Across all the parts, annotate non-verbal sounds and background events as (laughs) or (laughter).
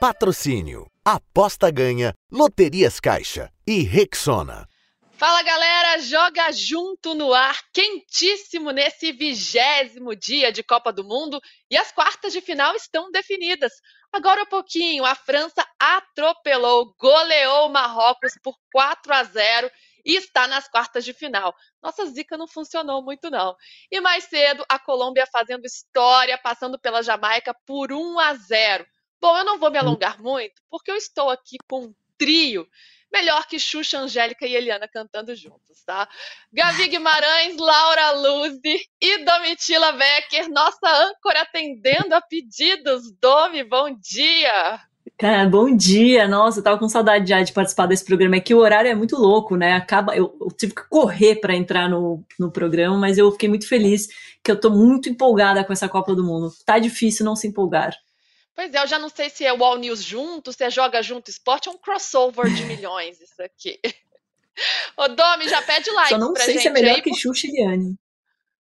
Patrocínio. Aposta ganha. Loterias Caixa. E Rexona. Fala galera, joga junto no ar, quentíssimo nesse vigésimo dia de Copa do Mundo e as quartas de final estão definidas. Agora um pouquinho, a França atropelou, goleou o Marrocos por 4 a 0 e está nas quartas de final. Nossa zica não funcionou muito não. E mais cedo, a Colômbia fazendo história, passando pela Jamaica por 1 a 0. Bom, eu não vou me alongar muito, porque eu estou aqui com um trio melhor que Xuxa, Angélica e Eliana cantando juntos, tá? Gavi Guimarães, Laura Luzi e Domitila Becker, nossa âncora atendendo a pedidos. Domi, bom dia! Cara, bom dia! Nossa, eu tava com saudade já de participar desse programa. É que o horário é muito louco, né? Acaba, eu, eu tive que correr para entrar no, no programa, mas eu fiquei muito feliz que eu tô muito empolgada com essa Copa do Mundo. Tá difícil não se empolgar. Pois é, eu já não sei se é o All News junto, se é Joga Junto Esporte, é um crossover de (laughs) milhões isso aqui. Ô, Domi, já pede like Só não sei gente se é melhor aí, que Xuxa e Liane.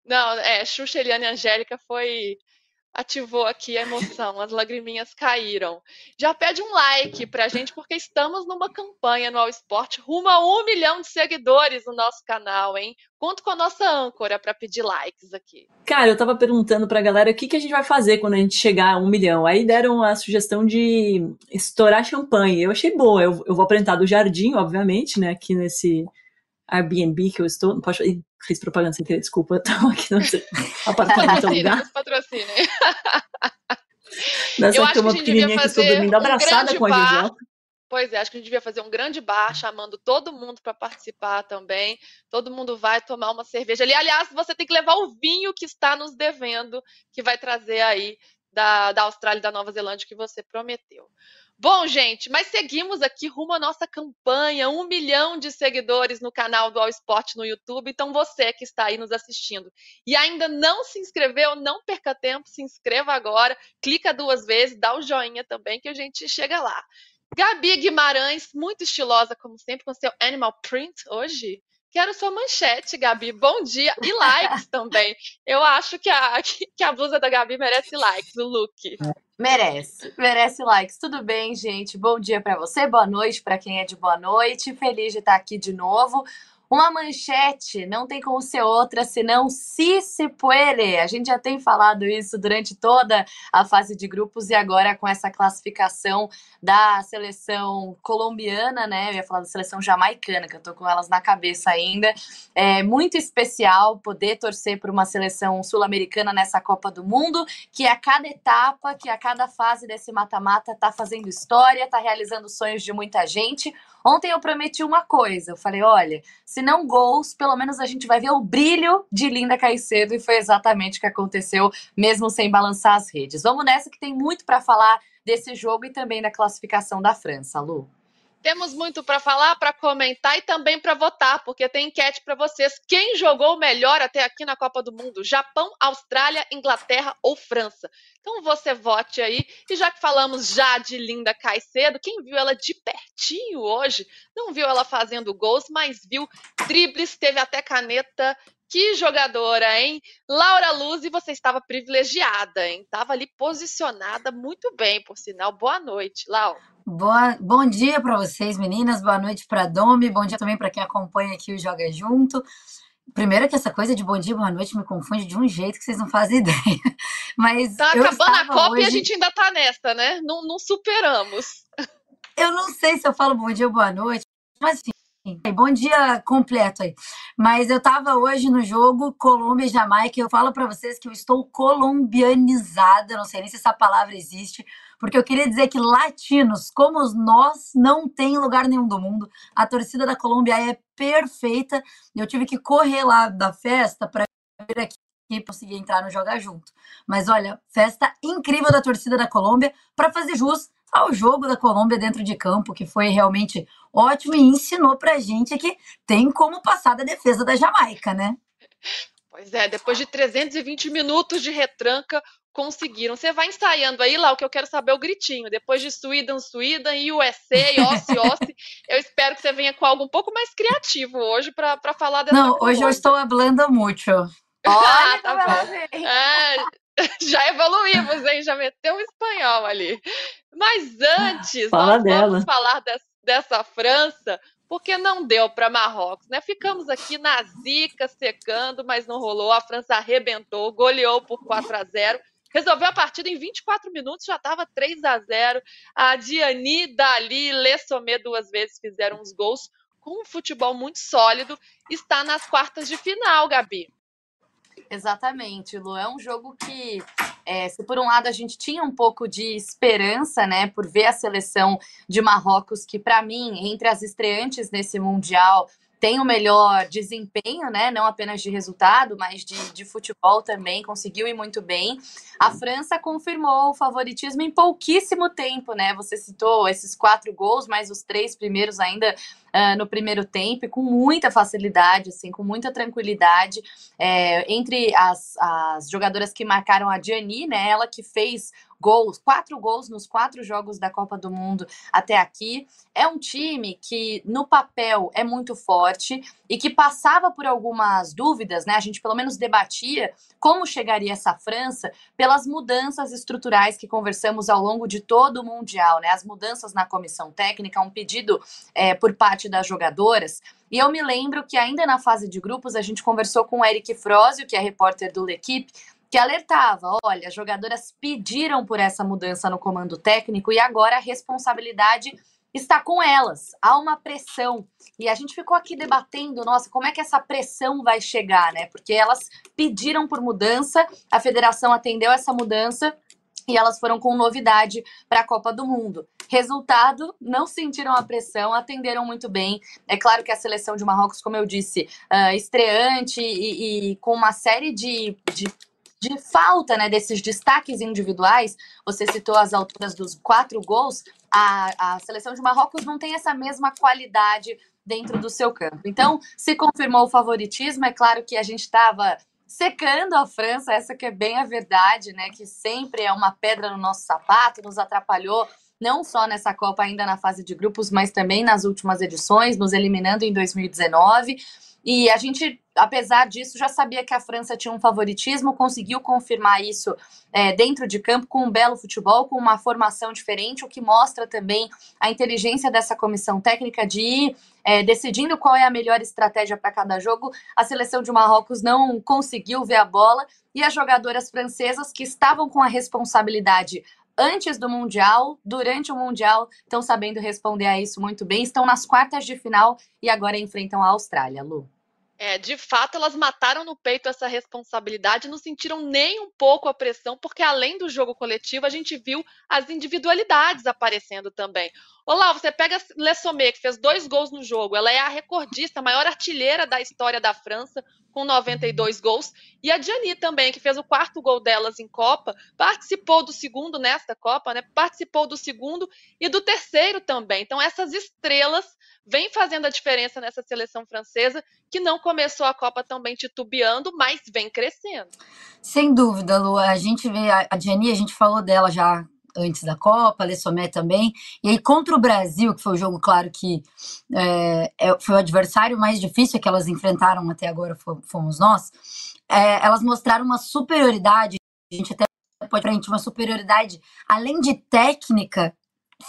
Não, é, Xuxa, Eliane e Angélica foi ativou aqui a emoção, as lagriminhas caíram. Já pede um like pra gente, porque estamos numa campanha no All Sport rumo a um milhão de seguidores no nosso canal, hein? Conto com a nossa âncora para pedir likes aqui. Cara, eu tava perguntando pra galera o que, que a gente vai fazer quando a gente chegar a um milhão. Aí deram a sugestão de estourar champanhe. Eu achei boa. Eu, eu vou apresentar do jardim, obviamente, né? Aqui nesse Airbnb que eu estou. Não posso. Fiz propaganda sem querer, desculpa. (laughs) Estamos aqui no apartamento (laughs) nos patrocinem. Nessa Eu acho que cama a gente devia pequenininha que estou fazer dormindo um abraçada grande com a bar. Jojo. Pois é, acho que a gente devia fazer um grande bar, chamando todo mundo para participar também. Todo mundo vai tomar uma cerveja ali. Aliás, você tem que levar o vinho que está nos devendo, que vai trazer aí da, da Austrália e da Nova Zelândia que você prometeu. Bom, gente, mas seguimos aqui rumo à nossa campanha, um milhão de seguidores no canal do All Sport no YouTube. Então, você que está aí nos assistindo e ainda não se inscreveu, não perca tempo, se inscreva agora, clica duas vezes, dá o joinha também, que a gente chega lá. Gabi Guimarães, muito estilosa, como sempre, com seu animal print hoje. Quero sua manchete, Gabi. Bom dia. E likes (laughs) também. Eu acho que a, (laughs) que a blusa da Gabi merece likes, o look. Merece, merece likes. Tudo bem, gente? Bom dia para você, boa noite para quem é de boa noite. Feliz de estar aqui de novo. Uma manchete não tem como ser outra senão se se puede. A gente já tem falado isso durante toda a fase de grupos e agora com essa classificação da seleção colombiana, né? Eu ia falar da seleção jamaicana, que eu tô com elas na cabeça ainda. É muito especial poder torcer por uma seleção sul-americana nessa Copa do Mundo, que a cada etapa, que a cada fase desse mata-mata tá fazendo história, tá realizando sonhos de muita gente. Ontem eu prometi uma coisa, eu falei, olha, se não gols, pelo menos a gente vai ver o brilho de Linda Caicedo e foi exatamente o que aconteceu, mesmo sem balançar as redes. Vamos nessa que tem muito para falar desse jogo e também da classificação da França, Lu. Temos muito para falar, para comentar e também para votar, porque tem enquete para vocês. Quem jogou melhor até aqui na Copa do Mundo? Japão, Austrália, Inglaterra ou França? Então você vote aí. E já que falamos já de Linda Caicedo, quem viu ela de pertinho hoje, não viu ela fazendo gols, mas viu dribles, teve até caneta. Que jogadora, hein? Laura Luz, e você estava privilegiada, hein? Estava ali posicionada muito bem, por sinal. Boa noite, Laura. Boa, bom dia para vocês, meninas. Boa noite para Domi. Bom dia também para quem acompanha aqui o Joga Junto. Primeiro que essa coisa de bom dia, boa noite me confunde de um jeito que vocês não fazem (laughs) ideia. Mas Tá acabando a Copa e a hoje- gente ainda tá nessa, né? Não, não superamos. (laughs) Eu não sei se eu falo bom dia, boa noite, mas enfim. Bom dia completo aí. Mas eu tava hoje no jogo Colômbia e Jamaica. e Eu falo para vocês que eu estou colombianizada. Não sei nem se essa palavra existe, porque eu queria dizer que latinos, como nós, não tem em lugar nenhum do mundo. A torcida da Colômbia é perfeita. Eu tive que correr lá da festa para vir aqui e conseguir entrar no Joga Junto. Mas olha, festa incrível da torcida da Colômbia para fazer jus ao jogo da Colômbia dentro de campo, que foi realmente ótimo e ensinou pra gente que tem como passar da defesa da Jamaica, né? Pois é, depois de 320 minutos de retranca, conseguiram. Você vai ensaiando aí, lá o que eu quero saber é o gritinho. Depois de Sweden, Sweden, USA, Ossi, Ossi, eu espero que você venha com algo um pouco mais criativo hoje para falar dessa Não, hoje eu estou hablando muito. (laughs) Olha tá como ela bom. É, (laughs) Já evoluímos, hein? Já meteu um espanhol ali. Mas antes, Fala nós dela. vamos falar des- dessa França, porque não deu para Marrocos, né? Ficamos aqui na zica, secando, mas não rolou. A França arrebentou, goleou por 4 a 0 Resolveu a partida em 24 minutos, já estava 3 a 0 A Diani, Dali, Lessomé duas vezes fizeram os gols. Com um futebol muito sólido, está nas quartas de final, Gabi. Exatamente, Lu. É um jogo que, é, se por um lado a gente tinha um pouco de esperança, né, por ver a seleção de Marrocos, que para mim, entre as estreantes nesse Mundial, tem o melhor desempenho, né? Não apenas de resultado, mas de, de futebol também, conseguiu ir muito bem. A França confirmou o favoritismo em pouquíssimo tempo, né? Você citou esses quatro gols, mas os três primeiros ainda uh, no primeiro tempo, com muita facilidade, assim, com muita tranquilidade. É, entre as, as jogadoras que marcaram a Gianni, né? Ela que fez gols, quatro gols nos quatro jogos da Copa do Mundo até aqui. É um time que, no papel, é muito forte e que passava por algumas dúvidas, né? A gente pelo menos debatia como chegaria essa França pelas mudanças estruturais que conversamos ao longo de todo o Mundial, né? As mudanças na comissão técnica, um pedido é, por parte das jogadoras. E eu me lembro que ainda na fase de grupos a gente conversou com o Eric Frozio, que é repórter do L'Equipe, que alertava: olha, as jogadoras pediram por essa mudança no comando técnico e agora a responsabilidade está com elas. Há uma pressão. E a gente ficou aqui debatendo, nossa, como é que essa pressão vai chegar, né? Porque elas pediram por mudança, a federação atendeu essa mudança e elas foram com novidade para a Copa do Mundo. Resultado, não sentiram a pressão, atenderam muito bem. É claro que a seleção de Marrocos, como eu disse, uh, estreante e, e, com uma série de, de de falta né, desses destaques individuais, você citou as alturas dos quatro gols, a, a seleção de Marrocos não tem essa mesma qualidade dentro do seu campo. Então, se confirmou o favoritismo, é claro que a gente estava secando a França, essa que é bem a verdade, né? Que sempre é uma pedra no nosso sapato, nos atrapalhou não só nessa Copa ainda na fase de grupos, mas também nas últimas edições, nos eliminando em 2019. E a gente, apesar disso, já sabia que a França tinha um favoritismo, conseguiu confirmar isso é, dentro de campo com um belo futebol, com uma formação diferente, o que mostra também a inteligência dessa comissão técnica de ir é, decidindo qual é a melhor estratégia para cada jogo. A seleção de Marrocos não conseguiu ver a bola e as jogadoras francesas que estavam com a responsabilidade antes do Mundial, durante o Mundial, estão sabendo responder a isso muito bem. Estão nas quartas de final e agora enfrentam a Austrália, Lu. É, de fato, elas mataram no peito essa responsabilidade, não sentiram nem um pouco a pressão, porque além do jogo coletivo, a gente viu as individualidades aparecendo também. Olá, você pega a Lessomé, que fez dois gols no jogo, ela é a recordista, a maior artilheira da história da França, com 92 gols, e a Gianni também, que fez o quarto gol delas em Copa, participou do segundo nesta Copa, né? Participou do segundo e do terceiro também. Então, essas estrelas vêm fazendo a diferença nessa seleção francesa, que não começou a Copa também titubeando, mas vem crescendo. Sem dúvida, Lu. A gente vê a Gianni, a gente falou dela já antes da Copa, a Lessomé também. E aí, contra o Brasil, que foi o jogo, claro, que é, foi o adversário mais difícil que elas enfrentaram até agora, fomos nós, é, elas mostraram uma superioridade, a gente até pode frente, uma superioridade, além de técnica,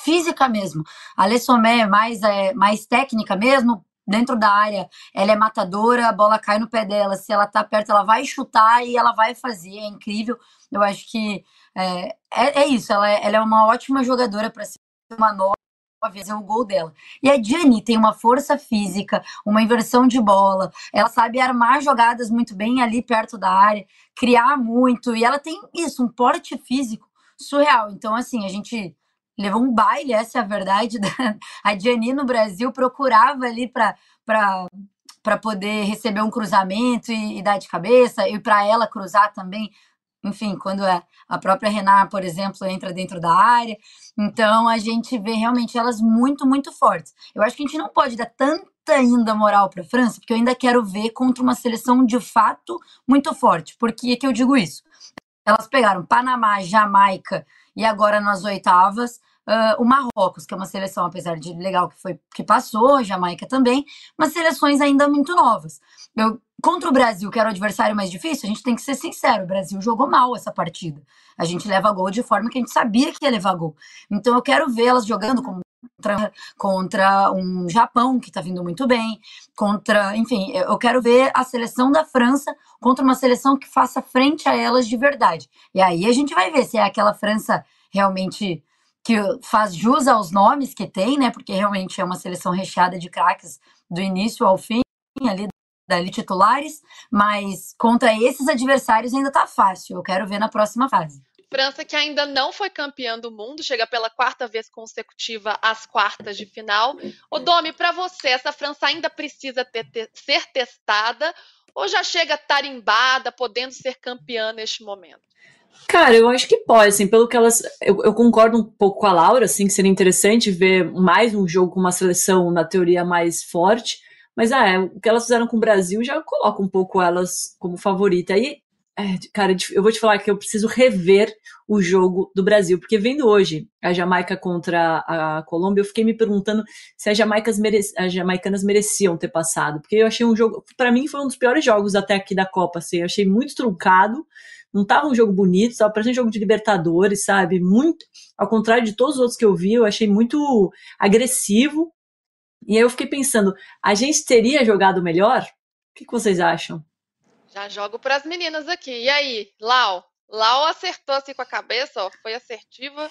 física mesmo. A Lessomé é mais, é mais técnica mesmo, dentro da área, ela é matadora, a bola cai no pé dela, se ela tá perto, ela vai chutar e ela vai fazer, é incrível. Eu acho que é, é, é isso, ela é, ela é uma ótima jogadora para ser uma nova fazer o gol dela. E a Gianni tem uma força física, uma inversão de bola, ela sabe armar jogadas muito bem ali perto da área, criar muito, e ela tem isso, um porte físico surreal. Então, assim, a gente levou um baile, essa é a verdade. (laughs) A Gianni no Brasil procurava ali para poder receber um cruzamento e, e dar de cabeça, e para ela cruzar também enfim, quando a, a própria Renan, por exemplo, entra dentro da área. Então a gente vê realmente elas muito, muito fortes. Eu acho que a gente não pode dar tanta ainda moral para a França, porque eu ainda quero ver contra uma seleção de fato muito forte. Por que, que eu digo isso? Elas pegaram Panamá, Jamaica e agora nas oitavas. Uh, o Marrocos, que é uma seleção, apesar de legal que foi que passou, Jamaica também, mas seleções ainda muito novas. Eu Contra o Brasil, que era o adversário mais difícil, a gente tem que ser sincero: o Brasil jogou mal essa partida. A gente leva gol de forma que a gente sabia que ia levar gol. Então eu quero vê-las jogando contra, contra um Japão que está vindo muito bem, contra, enfim, eu quero ver a seleção da França contra uma seleção que faça frente a elas de verdade. E aí a gente vai ver se é aquela França realmente que faz jus aos nomes que tem, né? Porque realmente é uma seleção recheada de craques do início ao fim, ali dali titulares, mas contra esses adversários ainda tá fácil. Eu quero ver na próxima fase. França que ainda não foi campeã do mundo, chega pela quarta vez consecutiva às quartas de final. O Domi, para você, essa França ainda precisa ter, ter, ser testada ou já chega tarimbada, podendo ser campeã neste momento? Cara, eu acho que pode, assim, pelo que elas. Eu, eu, concordo um pouco com a Laura, assim, que seria interessante ver mais um jogo com uma seleção, na teoria, mais forte. Mas ah, é, o que elas fizeram com o Brasil já coloca um pouco elas como favorita. Aí, é, cara, eu vou te falar que eu preciso rever o jogo do Brasil, porque vendo hoje a Jamaica contra a Colômbia, eu fiquei me perguntando se as, Jamaicas as jamaicanas mereciam ter passado, porque eu achei um jogo, para mim foi um dos piores jogos até aqui da Copa, assim, eu achei muito truncado, não tava um jogo bonito, tava parecendo um jogo de Libertadores, sabe? Muito, ao contrário de todos os outros que eu vi, eu achei muito agressivo, e aí eu fiquei pensando, a gente teria jogado melhor? O que, que vocês acham? Já jogo para as meninas aqui. E aí, Lau? Lau acertou assim com a cabeça, ó, foi assertiva.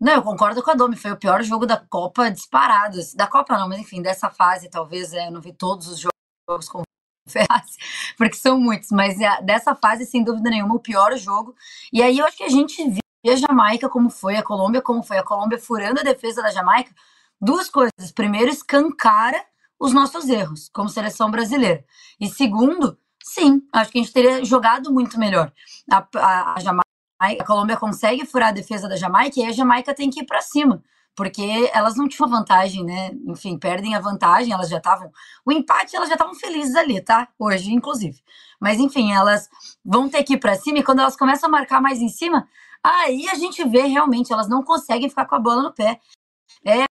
Não, eu concordo com a Domi, foi o pior jogo da Copa disparado. Da Copa não, mas enfim, dessa fase, talvez, é, eu não vi todos os jogos com (laughs) Porque são muitos, mas é, dessa fase, sem dúvida nenhuma, o pior jogo. E aí eu acho que a gente viu a Jamaica como foi, a Colômbia como foi, a Colômbia furando a defesa da Jamaica, duas coisas. Primeiro, escancara os nossos erros como seleção brasileira. E segundo, sim, acho que a gente teria jogado muito melhor. A, a, a Jamaica, a Colômbia consegue furar a defesa da Jamaica e a Jamaica tem que ir para cima. Porque elas não tinham vantagem, né? Enfim, perdem a vantagem, elas já estavam. O empate, elas já estavam felizes ali, tá? Hoje, inclusive. Mas, enfim, elas vão ter que ir para cima e quando elas começam a marcar mais em cima, aí a gente vê realmente, elas não conseguem ficar com a bola no pé. É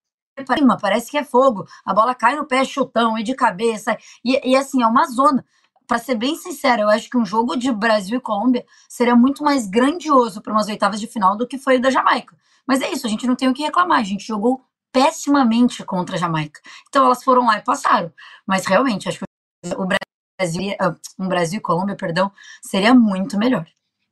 parece que é fogo. A bola cai no pé, chutão, e de cabeça. E, e assim, é uma zona. Para ser bem sincero, eu acho que um jogo de Brasil e Colômbia seria muito mais grandioso para umas oitavas de final do que foi o da Jamaica. Mas é isso, a gente não tem o que reclamar. A gente jogou pessimamente contra a Jamaica. Então elas foram lá e passaram. Mas realmente, acho que o Brasil, ah, um Brasil e Colômbia, perdão, seria muito melhor.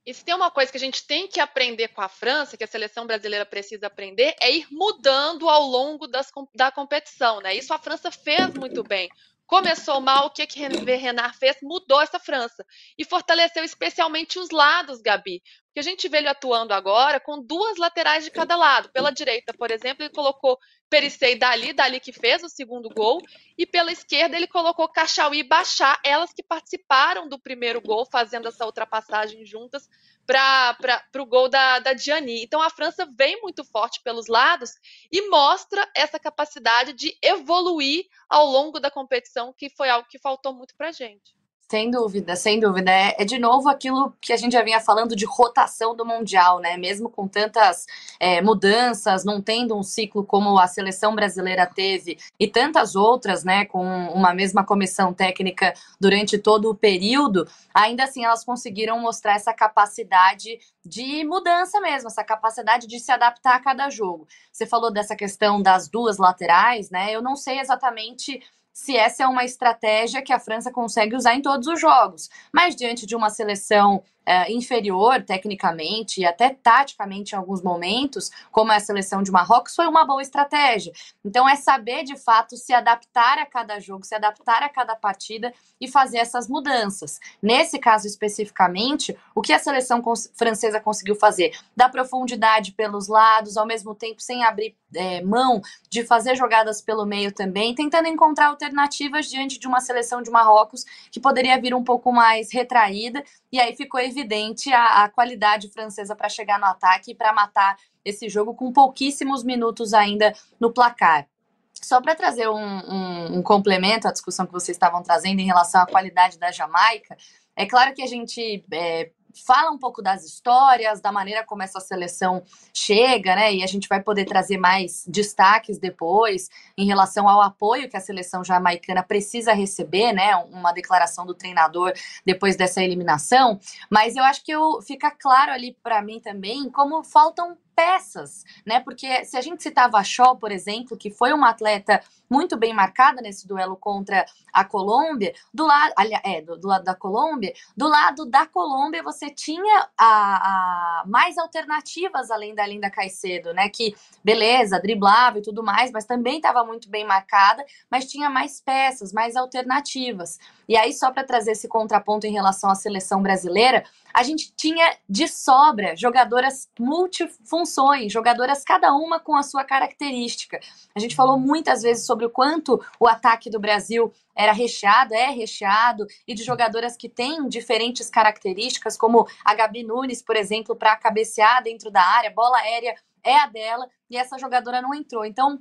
E se tem uma coisa que a gente tem que aprender com a França, que a seleção brasileira precisa aprender, é ir mudando ao longo das, da competição, né? Isso a França fez muito bem. Começou mal, o que que Renard fez? Mudou essa França e fortaleceu especialmente os lados, Gabi. Porque a gente vê ele atuando agora com duas laterais de cada lado. Pela direita, por exemplo, ele colocou Perissei Dali, Dali que fez o segundo gol, e pela esquerda ele colocou Cachauí e Bachá, elas que participaram do primeiro gol, fazendo essa ultrapassagem juntas para o gol da, da Diani. Então a França vem muito forte pelos lados e mostra essa capacidade de evoluir ao longo da competição, que foi algo que faltou muito para a gente. Sem dúvida, sem dúvida. É, é, de novo aquilo que a gente já vinha falando de rotação do Mundial, né? Mesmo com tantas é, mudanças, não tendo um ciclo como a seleção brasileira teve e tantas outras, né? Com uma mesma comissão técnica durante todo o período, ainda assim elas conseguiram mostrar essa capacidade de mudança mesmo, essa capacidade de se adaptar a cada jogo. Você falou dessa questão das duas laterais, né? Eu não sei exatamente se essa é uma estratégia que a França consegue usar em todos os jogos. Mas diante de uma seleção é, inferior tecnicamente e até taticamente em alguns momentos, como é a seleção de Marrocos, foi uma boa estratégia. Então é saber de fato se adaptar a cada jogo, se adaptar a cada partida e fazer essas mudanças. Nesse caso especificamente, o que a seleção francesa conseguiu fazer? Dar profundidade pelos lados, ao mesmo tempo sem abrir é, mão de fazer jogadas pelo meio também, tentando encontrar alternativas diante de uma seleção de Marrocos que poderia vir um pouco mais retraída, e aí ficou evidente a, a qualidade francesa para chegar no ataque e para matar esse jogo com pouquíssimos minutos ainda no placar. Só para trazer um, um, um, complemento à discussão que vocês estavam trazendo em relação à qualidade da Jamaica, é claro que a gente é, fala um pouco das histórias, da maneira como essa seleção chega, né? E a gente vai poder trazer mais destaques depois em relação ao apoio que a seleção jamaicana precisa receber, né? Uma declaração do treinador depois dessa eliminação. Mas eu acho que eu, fica claro ali para mim também como faltam peças, né? Porque se a gente citava a Shaw, por exemplo, que foi uma atleta muito bem marcada nesse duelo contra a Colômbia, do lado, é, do, do, lado da Colômbia, do lado da Colômbia você tinha a, a, mais alternativas além da Linda Caicedo, né? Que beleza, driblava e tudo mais, mas também estava muito bem marcada, mas tinha mais peças, mais alternativas. E aí, só para trazer esse contraponto em relação à seleção brasileira, a gente tinha de sobra jogadoras multifunções, jogadoras cada uma com a sua característica. A gente falou muitas vezes sobre o quanto o ataque do Brasil era recheado, é recheado, e de jogadoras que têm diferentes características, como a Gabi Nunes, por exemplo, para cabecear dentro da área, bola aérea é a dela, e essa jogadora não entrou. Então,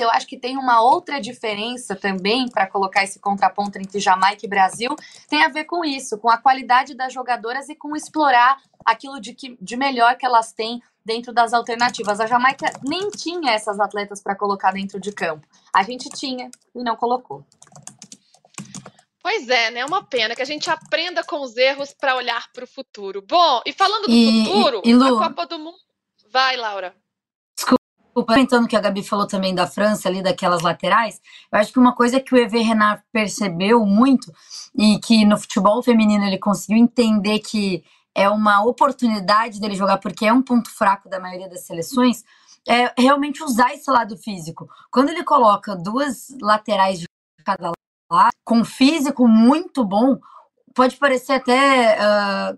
eu acho que tem uma outra diferença também para colocar esse contraponto entre Jamaica e Brasil, tem a ver com isso, com a qualidade das jogadoras e com explorar aquilo de, que, de melhor que elas têm dentro das alternativas. A Jamaica nem tinha essas atletas para colocar dentro de campo. A gente tinha e não colocou. Pois é, né? É uma pena que a gente aprenda com os erros para olhar para o futuro. Bom, e falando do E- futuro, e- e Lu? a Copa do Mundo. Vai, Laura. Comentando que a Gabi falou também da França ali, daquelas laterais, eu acho que uma coisa que o Hervé Renard percebeu muito e que no futebol feminino ele conseguiu entender que é uma oportunidade dele jogar, porque é um ponto fraco da maioria das seleções, é realmente usar esse lado físico. Quando ele coloca duas laterais de cada lado, com físico muito bom, pode parecer até. ah,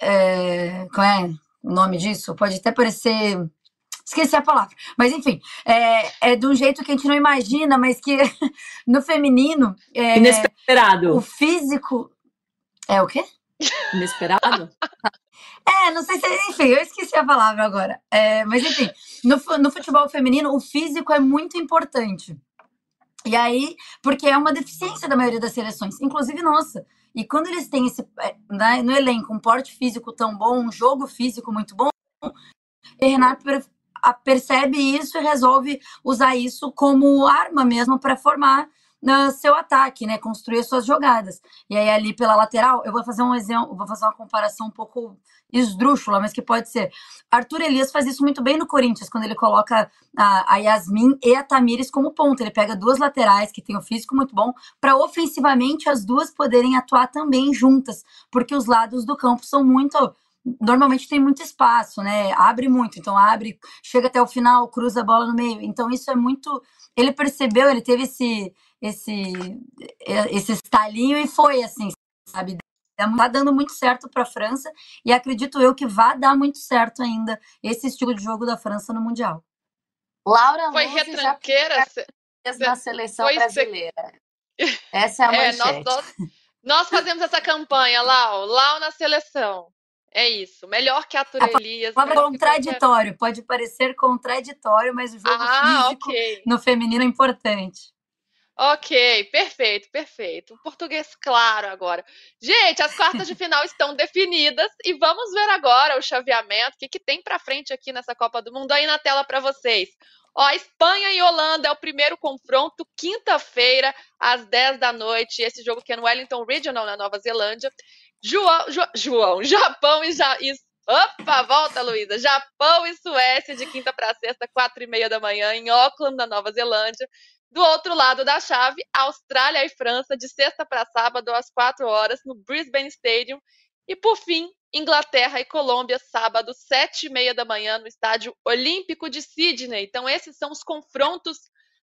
é, qual é o nome disso? Pode até parecer. Esqueci a palavra. Mas enfim, é, é de um jeito que a gente não imagina, mas que (laughs) no feminino. é, Inesperado. o físico. É o quê? Inesperado? (laughs) É, não sei se. Enfim, eu esqueci a palavra agora. É, mas enfim, no, no futebol feminino, o físico é muito importante. E aí, porque é uma deficiência da maioria das seleções, inclusive nossa. E quando eles têm esse, é, né, no elenco um porte físico tão bom, um jogo físico muito bom, o Renato percebe isso e resolve usar isso como arma mesmo para formar ah, seu ataque, né? Construir as suas jogadas. E aí, ali pela lateral, eu vou fazer um exemplo, vou fazer uma comparação um pouco esdrúxula, mas que pode ser. Arthur Elias faz isso muito bem no Corinthians, quando ele coloca a, a Yasmin e a Tamires como ponta. Ele pega duas laterais que têm um físico muito bom, para ofensivamente as duas poderem atuar também juntas, porque os lados do campo são muito. Normalmente tem muito espaço, né? Abre muito, então abre, chega até o final, cruza a bola no meio. Então isso é muito. Ele percebeu, ele teve esse esse esse estalinho e foi assim, sabe? Tá dando muito certo para a França e acredito eu que vai dar muito certo ainda esse estilo de jogo da França no Mundial. Laura Foi Luz já retranqueira. fez na seleção Foi se- brasileira. (laughs) Essa é a É, manchete. nós, nós, nós fazemos essa campanha, Lau. Lau na seleção. É isso. Melhor que a Arthur Elias. Palavra que qualquer- contraditório, pode parecer contraditório, mas o jogo Ah, físico ok. no feminino é importante. Ok, perfeito, perfeito. Um português claro agora. Gente, as quartas de (laughs) final estão definidas e vamos ver agora o chaveamento, o que, que tem pra frente aqui nessa Copa do Mundo aí na tela pra vocês. Ó, Espanha e Holanda é o primeiro confronto, quinta-feira, às 10 da noite. Esse jogo que é no Wellington Regional, na Nova Zelândia. João, Jo- João Japão e, ja, e Opa, volta, Luísa. Japão e Suécia de quinta para sexta, quatro e meia da manhã, em Auckland, na Nova Zelândia. Do outro lado da chave, Austrália e França, de sexta para sábado, às quatro horas, no Brisbane Stadium. E, por fim, Inglaterra e Colômbia, sábado, sete e meia da manhã, no Estádio Olímpico de Sydney. Então, esses são os confrontos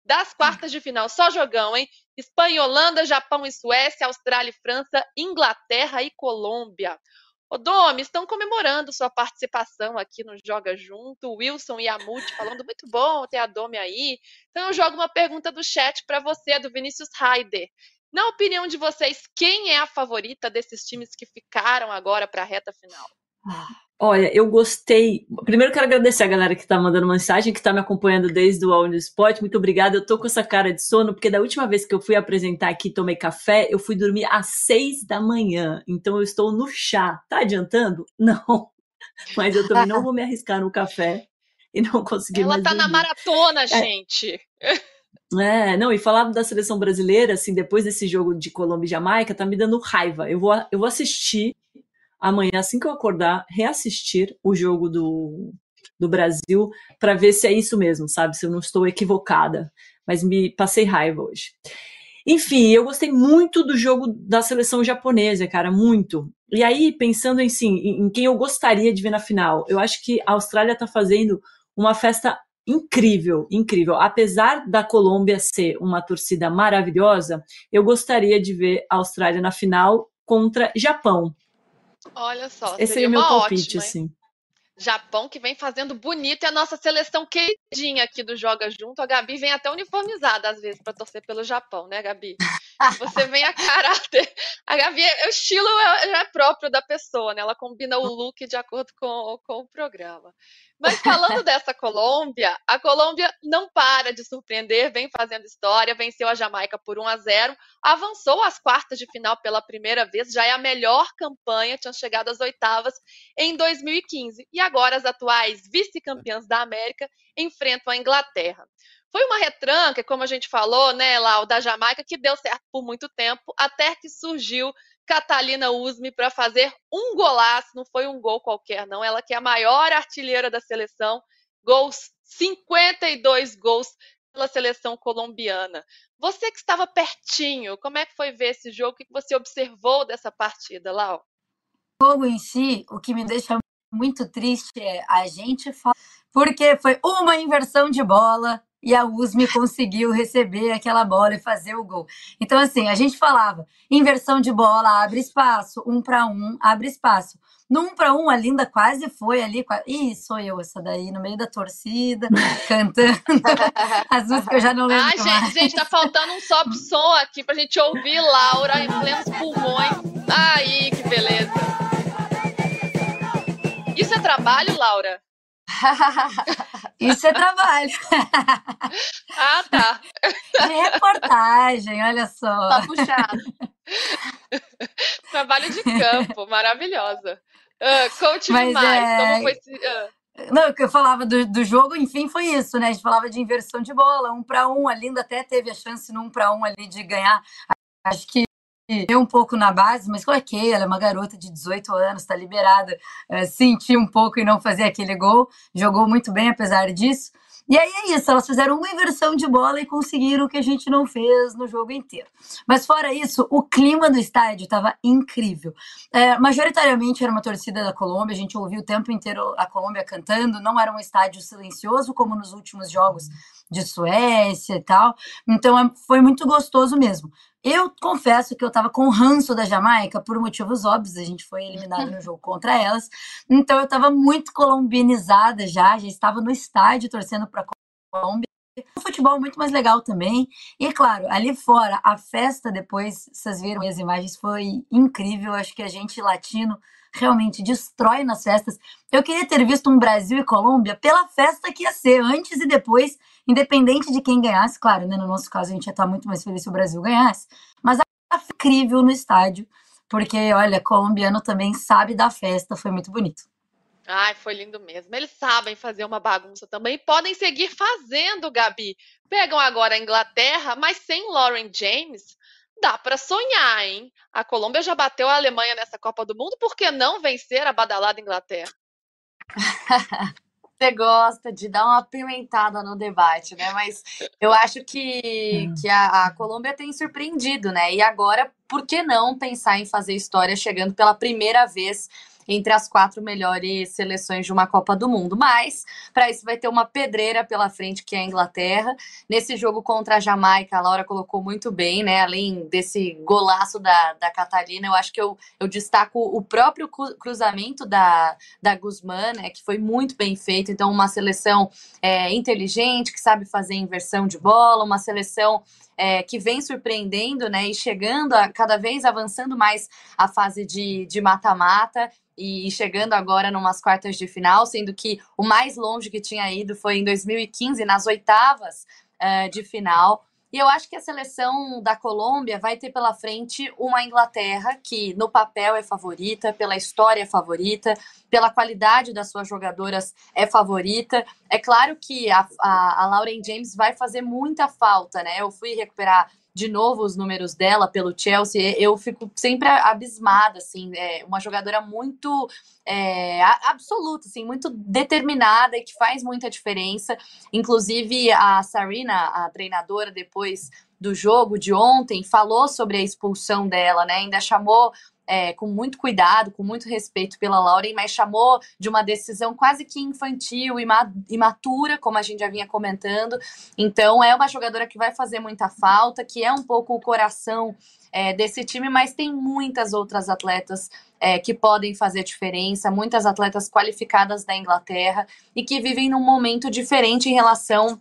das quartas de final. Só jogão, hein? Espanha, Holanda, Japão e Suécia, Austrália e França, Inglaterra e Colômbia. Ô, Domi, estão comemorando sua participação aqui no Joga Junto. Wilson e a Multi falando muito bom ter a Domi aí. Então eu jogo uma pergunta do chat para você, do Vinícius Raider. Na opinião de vocês, quem é a favorita desses times que ficaram agora para a reta final? Olha, eu gostei. Primeiro quero agradecer a galera que está mandando mensagem, que está me acompanhando desde o All Spot. Muito obrigada. Eu tô com essa cara de sono, porque da última vez que eu fui apresentar aqui tomei café, eu fui dormir às seis da manhã. Então eu estou no chá. Tá adiantando? (laughs) Não. Mas eu também não vou me arriscar no café e não conseguir Ela mais. tá dormir. na maratona, É. gente. É, não, e falar da seleção brasileira, assim, depois desse jogo de Colômbia e Jamaica, tá me dando raiva. Eu vou, eu vou assistir amanhã, assim que eu acordar, reassistir o jogo do, do Brasil para ver se é isso mesmo, sabe? Se eu não estou equivocada. Mas me passei raiva hoje. Enfim, eu gostei muito do jogo da seleção japonesa, cara, muito. E aí, pensando em, sim, em, em quem eu gostaria de ver na final, eu acho que a Austrália tá fazendo uma festa incrível, incrível. Apesar da Colômbia ser uma torcida maravilhosa, eu gostaria de ver a Austrália na final contra Japão. Olha só, Esse seria é o meu palpite, ótima, assim. Japão que vem fazendo bonito e a nossa seleção queridinha aqui do Joga Junto. A Gabi vem até uniformizada às vezes para torcer pelo Japão, né, Gabi? Você vem a caráter. (laughs) A Gabi, o estilo é, é próprio da pessoa, né? Ela combina o look de acordo com, com o programa. Mas falando (laughs) dessa Colômbia, a Colômbia não para de surpreender, vem fazendo história, venceu a Jamaica por 1 a 0, avançou às quartas de final pela primeira vez, já é a melhor campanha, tinha chegado às oitavas em 2015. E agora as atuais vice-campeãs da América enfrentam a Inglaterra. Foi uma retranca, como a gente falou, né, Lau, da Jamaica, que deu certo por muito tempo, até que surgiu Catalina Usme para fazer um golaço, não foi um gol qualquer, não. Ela que é a maior artilheira da seleção, gols, 52 gols pela seleção colombiana. Você que estava pertinho, como é que foi ver esse jogo? O que você observou dessa partida, Lau? O jogo em si, o que me deixa muito triste é a gente falar, porque foi uma inversão de bola e a Usme conseguiu receber aquela bola e fazer o gol. Então, assim, a gente falava, inversão de bola, abre espaço, um para um, abre espaço. No um para um, a Linda quase foi ali. qua- Ih, sou eu essa daí, no meio da torcida, (laughs) cantando as músicas que eu já não lembro Ai, mais. gente, gente, tá faltando um sobe-som aqui pra gente ouvir Laura em plenos pulmões. Aí, que beleza. Isso é trabalho, Laura? (laughs) Isso é trabalho (laughs) Ah, tá. de reportagem, olha só. Tá puxado. Trabalho de (laughs) campo, maravilhosa. Ah, conte Mas demais. é- Como foi esse. ah, Não, o que eu falava do, do jogo, enfim, foi isso, né? A gente falava de inversão de bola, um para um. A Linda até teve a chance no um para um ali de ganhar. Acho que deu um pouco na base, mas ok, ela é uma garota de 18 anos, tá liberada. É, sentir um pouco e não fazer aquele gol. Jogou muito bem, apesar disso. E aí é isso, elas fizeram uma inversão de bola e conseguiram o que a gente não fez no jogo inteiro. Mas fora isso, o clima do estádio estava incrível. É, majoritariamente era uma torcida da Colômbia, a gente ouvia o tempo inteiro a Colômbia cantando, não era um estádio silencioso como nos últimos jogos de Suécia e tal. Então é- foi muito gostoso mesmo. Eu confesso que eu estava com ranço da Jamaica por motivos óbvios, a gente foi eliminado (laughs) no jogo contra elas. Então eu estava muito colombianizada já, já estava no estádio torcendo para Colômbia. Um futebol muito mais legal também. E claro, ali fora, a festa depois, vocês viram as imagens, foi incrível. Acho que a gente latino realmente destrói nas festas. Eu queria ter visto um Brasil e Colômbia pela festa que ia ser, antes e depois, independente de quem ganhasse. Claro, né, no nosso caso, a gente ia estar muito mais feliz se o Brasil ganhasse. Mas a incrível no estádio, porque, olha, colombiano também sabe da festa, foi muito bonito. Ai, foi lindo mesmo. Eles sabem fazer uma bagunça também podem seguir fazendo, Gabi. Pegam agora a Inglaterra, mas sem Lauren James, dá para sonhar, hein? A Colômbia já bateu a Alemanha nessa Copa do Mundo, por que não vencer a badalada Inglaterra? (laughs) Você gosta de dar uma apimentada no debate, né? Mas eu acho que, que a, a Colômbia tem surpreendido, né? E agora, por que não pensar em fazer história chegando pela primeira vez entre as quatro melhores seleções de uma Copa do Mundo? Mas, para isso, vai ter uma pedreira pela frente, que é a Inglaterra. Nesse jogo contra a Jamaica, a Laura colocou muito bem, né? Além desse golaço da, da Catalina, eu acho que eu, eu destaco o próprio cru- cruzamento da, da Guzmán, né, que foi muito bem feito. Então, uma seleção é, inteligente, que sabe fazer inversão de bola, uma seleção é, que vem surpreendendo, né? E chegando a cada vez avançando mais a fase de mata-mata e chegando agora numas quartas de final, sendo que o mais longe que tinha ido foi em 2015, nas oitavas uh, de final. E eu acho que a seleção da Colômbia vai ter pela frente uma Inglaterra que, no papel, é favorita, pela história é favorita, pela qualidade das suas jogadoras é favorita. É claro que a, a, a Lauren James vai fazer muita falta, né? Eu fui recuperar de novo os números dela pelo Chelsea, eu fico sempre abismada, assim, é uma jogadora muito é, absoluta, assim, muito determinada e que faz muita diferença. Inclusive, a Sarina, a treinadora, depois do jogo de ontem, falou sobre a expulsão dela, né? Ainda chamou é, com muito cuidado, com muito respeito pela Lauren, mas chamou de uma decisão quase que infantil, imatura, como a gente já vinha comentando. Então, é uma jogadora que vai fazer muita falta, que é um pouco o coração é, desse time, mas tem muitas outras atletas é, que podem fazer diferença, muitas atletas qualificadas da Inglaterra e que vivem num momento diferente em relação.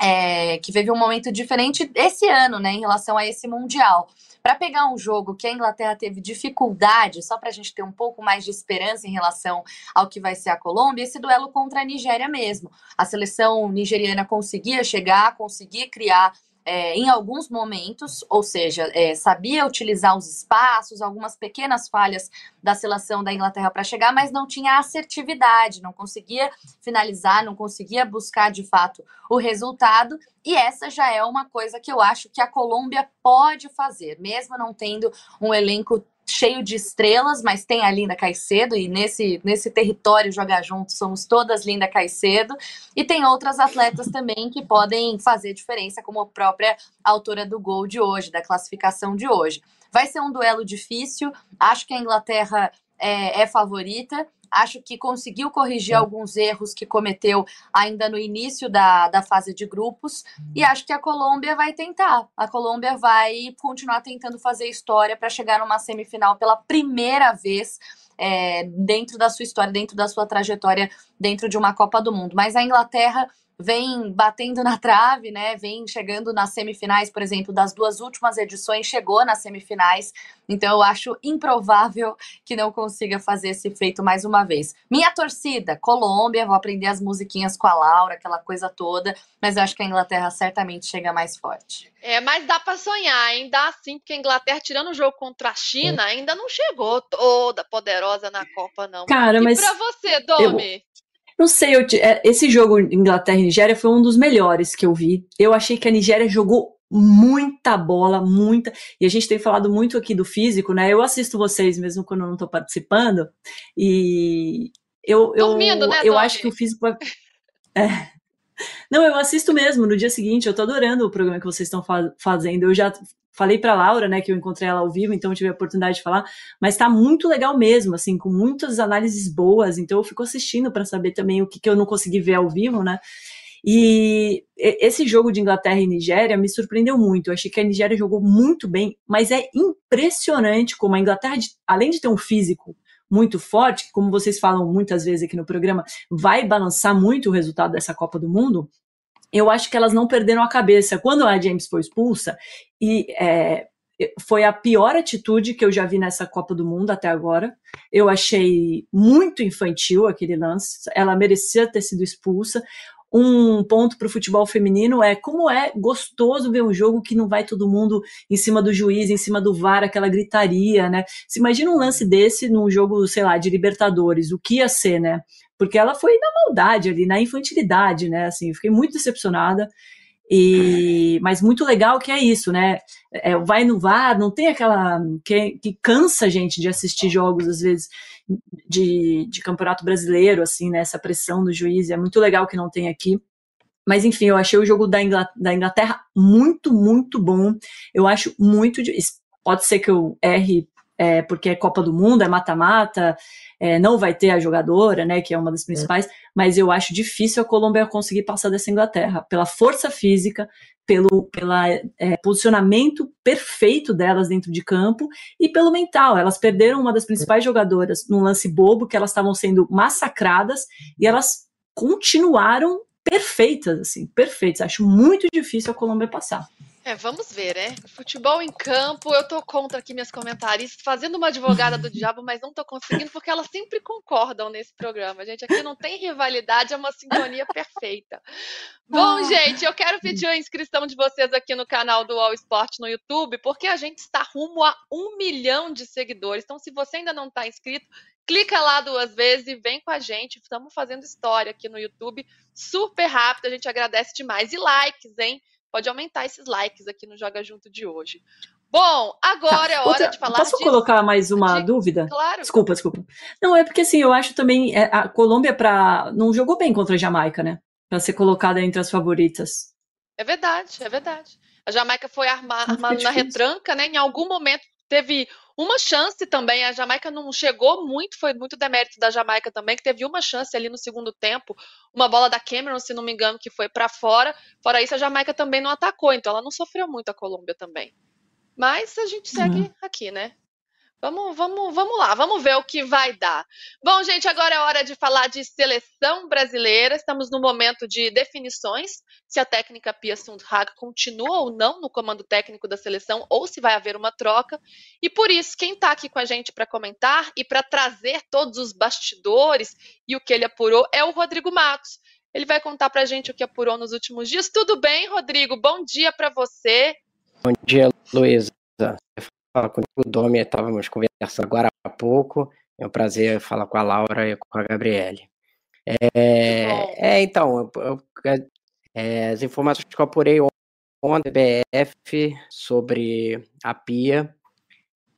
É, que vive um momento diferente esse ano, né, em relação a esse Mundial. Para pegar um jogo que a Inglaterra teve dificuldade, só para a gente ter um pouco mais de esperança em relação ao que vai ser a Colômbia, esse duelo contra a Nigéria mesmo. A seleção nigeriana conseguia chegar, conseguia criar é, em alguns momentos, ou seja, é, sabia utilizar os espaços, algumas pequenas falhas da seleção da Inglaterra para chegar, mas não tinha assertividade, não conseguia finalizar, não conseguia buscar de fato o resultado. E essa já é uma coisa que eu acho que a Colômbia pode fazer, mesmo não tendo um elenco cheio de estrelas, mas tem a Linda Caicedo, e nesse, nesse território jogar junto somos todas Linda Caicedo, e tem outras atletas também que podem fazer diferença, como a própria autora do gol de hoje, da classificação de hoje. Vai ser um duelo difícil, acho que a Inglaterra é, é favorita, acho que conseguiu corrigir alguns erros que cometeu ainda no início da, da fase de grupos, e acho que a Colômbia vai tentar. A Colômbia vai continuar tentando fazer história para chegar numa semifinal pela primeira vez. É, dentro da sua história, dentro da sua trajetória, dentro de uma Copa do Mundo. Mas a Inglaterra vem batendo na trave, né? Vem chegando nas semifinais, por exemplo, das duas últimas edições, chegou nas semifinais. Então eu acho improvável que não consiga fazer esse feito mais uma vez. Minha torcida, Colômbia, vou aprender as musiquinhas com a Laura, aquela coisa toda, mas eu acho que a Inglaterra certamente chega mais forte. É, mas dá para sonhar, ainda assim, porque a Inglaterra, tirando o jogo contra a China, ainda não chegou toda poderosa na Copa, não. Cara, e mas. para você, Domi? Eu... Não sei, eu, é, esse jogo Inglaterra e Nigéria foi um dos melhores que eu vi. Eu achei que a Nigéria jogou muita bola, muita. E a gente tem falado muito aqui do físico, né? Eu assisto vocês mesmo quando eu não estou participando. E eu, eu, Dormindo, né, eu acho que o físico. É. Não, eu assisto mesmo no dia seguinte. Eu tô adorando o programa que vocês estão fa fazendo. Eu já falei para Laura, né, que eu encontrei ela ao vivo, então tive a oportunidade de falar, mas tá muito legal mesmo, assim, com muitas análises boas, então eu fico assistindo para saber também o que, que eu não consegui ver ao vivo, né? E esse jogo de Inglaterra e Nigéria me surpreendeu muito. Eu achei que a Nigéria jogou muito bem, mas é impressionante como a Inglaterra, além de ter um físico muito forte, como vocês falam muitas vezes aqui no programa, vai balançar muito o resultado dessa Copa do Mundo eu acho que elas não perderam a cabeça. Quando a James foi expulsa, e é, foi a pior atitude que eu já vi nessa Copa do Mundo até agora. Eu achei muito infantil aquele lance. Ela merecia ter sido expulsa. Um ponto para o futebol feminino é como é gostoso ver um jogo que não vai todo mundo em cima do juiz, em cima do VAR, aquela gritaria, né? Se imagina um lance desse num jogo, sei lá, de Libertadores, o que ia ser, né? Porque ela foi na maldade ali, na infantilidade, né? Assim, fiquei muito decepcionada. E, mas muito legal que é isso, né? É, vai no VAR, não tem aquela. Que, que cansa a gente de assistir jogos, às vezes, de, de campeonato brasileiro, assim, né? Essa pressão do juiz. É muito legal que não tem aqui. Mas enfim, eu achei o jogo da Inglaterra, da Inglaterra muito, muito bom. Eu acho muito. Pode ser que eu erre é, porque é Copa do Mundo, é mata-mata, é, não vai ter a jogadora, né, que é uma das principais, é. mas eu acho difícil a Colômbia conseguir passar dessa Inglaterra, pela força física, pelo pela, é, posicionamento perfeito delas dentro de campo e pelo mental. Elas perderam uma das principais jogadoras num lance bobo, que elas estavam sendo massacradas, e elas continuaram perfeitas, assim, perfeitas. Acho muito difícil a Colômbia passar. É, vamos ver, né? Futebol em campo, eu tô contra aqui minhas comentaristas, fazendo uma advogada do (laughs) diabo, mas não tô conseguindo, porque elas sempre concordam nesse programa. Gente, aqui não tem rivalidade, é uma sintonia perfeita. Bom, ah. gente, eu quero pedir a inscrição de vocês aqui no canal do All Sport no YouTube, porque a gente está rumo a um milhão de seguidores. Então, se você ainda não está inscrito, clica lá duas vezes e vem com a gente. Estamos fazendo história aqui no YouTube, super rápido, a gente agradece demais. E likes, hein? Pode aumentar esses likes aqui no Joga Junto de hoje. Bom, agora tá. é hora Outra, de falar. Posso colocar mais uma de... dúvida? Claro. Desculpa, desculpa. Não, é porque assim, eu acho também. É, a Colômbia pra... não jogou bem contra a Jamaica, né? Para ser colocada entre as favoritas. É verdade, é verdade. A Jamaica foi armada na retranca, né? Em algum momento teve uma chance também. A Jamaica não chegou muito, foi muito demérito da Jamaica também, que teve uma chance ali no segundo tempo, uma bola da Cameron, se não me engano, que foi para fora. Fora isso, a Jamaica também não atacou, então ela não sofreu muito a Colômbia também. Mas a gente segue uhum. aqui, né? Vamos, vamos, vamos lá, vamos ver o que vai dar. Bom, gente, agora é hora de falar de seleção brasileira. Estamos no momento de definições, se a técnica Pia Sundhag continua ou não no comando técnico da seleção, ou se vai haver uma troca. E por isso, quem está aqui com a gente para comentar e para trazer todos os bastidores e o que ele apurou é o Rodrigo Matos. Ele vai contar para a gente o que apurou nos últimos dias. Tudo bem, Rodrigo? Bom dia para você. Bom dia, Luísa fala com o Domi, estávamos conversando agora há pouco. É um prazer falar com a Laura e com a Gabriele. É, é então, eu, eu, é, as informações que eu apurei ontem, BF, sobre a Pia,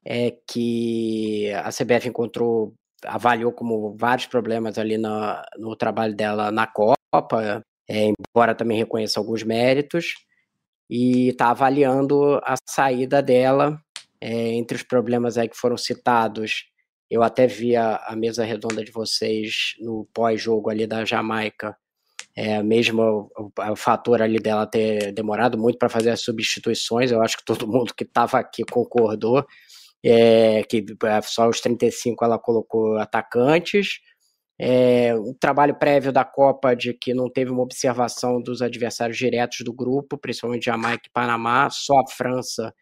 é que a CBF encontrou, avaliou como vários problemas ali na, no trabalho dela na Copa, é, embora também reconheça alguns méritos, e está avaliando a saída dela é, entre os problemas aí que foram citados, eu até vi a, a mesa redonda de vocês no pós-jogo ali da Jamaica, é, mesmo o, o, fator ali dela ter demorado muito para fazer as substituições, eu acho que todo (laughs) mundo que estava aqui concordou, é, que é, só os 35 ela colocou atacantes, é, trabalho prévio da Copa de que não teve uma observação dos adversários diretos do grupo, principalmente Jamaica e Panamá, só a França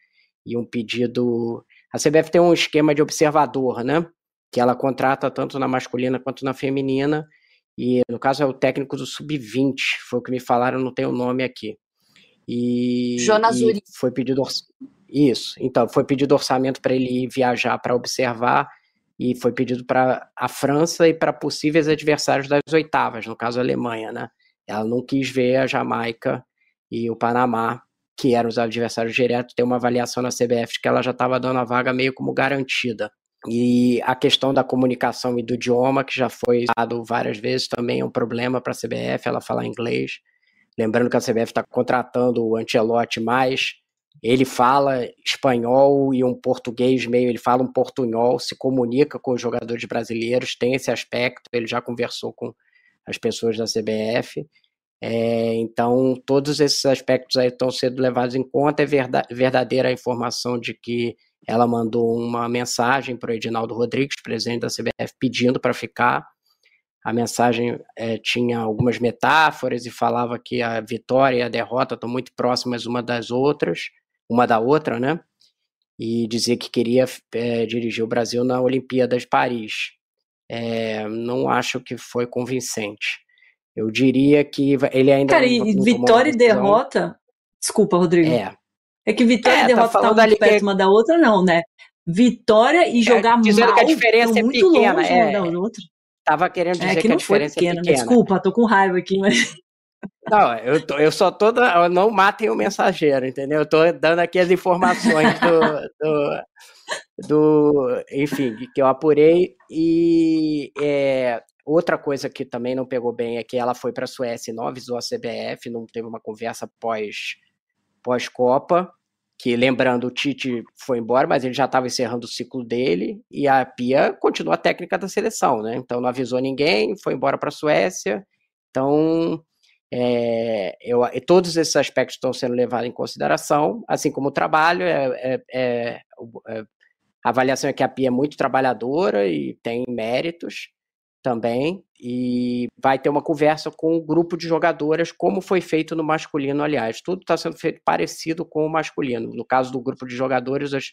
e um pedido. A CBF tem um esquema de observador, né? Que ela contrata tanto na masculina quanto na feminina. E no caso é o técnico do sub-20, foi o que me falaram, não tem o nome aqui. E, Jonas e foi pedido isso. Então foi pedido orçamento para ele viajar para observar e foi pedido para a França e para possíveis adversários das oitavas, no caso a Alemanha, né? Ela não quis ver a Jamaica e o Panamá que eram os adversários diretos, ter uma avaliação na CBF de que ela já estava dando a vaga meio como garantida. E a questão da comunicação e do idioma, que já foi dado várias vezes, também é um problema para a CBF, ela falar inglês. Lembrando que a CBF está contratando o Ancelotti mais. Ele fala espanhol e um português meio, ele fala um portunhol, se comunica com os jogadores brasileiros, tem esse aspecto, ele já conversou com as pessoas da CBF. É, então, todos esses aspectos aí estão sendo levados em conta. É verdadeira a informação de que ela mandou uma mensagem para o Edinaldo Rodrigues, presidente da CBF, pedindo para ficar. A mensagem é, tinha algumas metáforas e falava que a vitória e a derrota estão muito próximas uma das outras, uma da outra, né? E dizia que queria é, dirigir o Brasil na Olimpíada de Paris. É, não acho que foi convincente. Eu diria que ele ainda. Cara, e vitória e derrota. Desculpa, Rodrigo. É. É que vitória é, e tá derrota tá muito perto que... uma da outra, não, né? Vitória e é, jogar é, dizendo mal. que a diferença é muito pequena. Longe é, uma da outra. Tava querendo dizer é, que, que, a diferença pequena, é pequena. Desculpa, tô com raiva aqui, mas. (laughs) Não, eu, tô, eu só tô. Não matem o mensageiro, entendeu? Eu tô dando aqui as informações do, do, do enfim, que eu apurei. E é, Outra coisa que também não pegou bem é que ela foi para a Suécia e não avisou a CBF, não teve uma conversa pós pós-Copa, que lembrando, o Tite foi embora, mas ele já estava encerrando o ciclo dele, e a Pia continua a técnica da seleção, né? Então não avisou ninguém, foi embora para a Suécia. Então, é, eu, todos esses aspectos estão sendo levados em consideração, assim como o trabalho, é, é, é, é a avaliação é que a Pia é muito trabalhadora e tem méritos, também e vai ter uma conversa com o um grupo de jogadoras, como foi feito no masculino, aliás. Tudo está sendo feito parecido com o masculino. No caso do grupo de jogadores, as,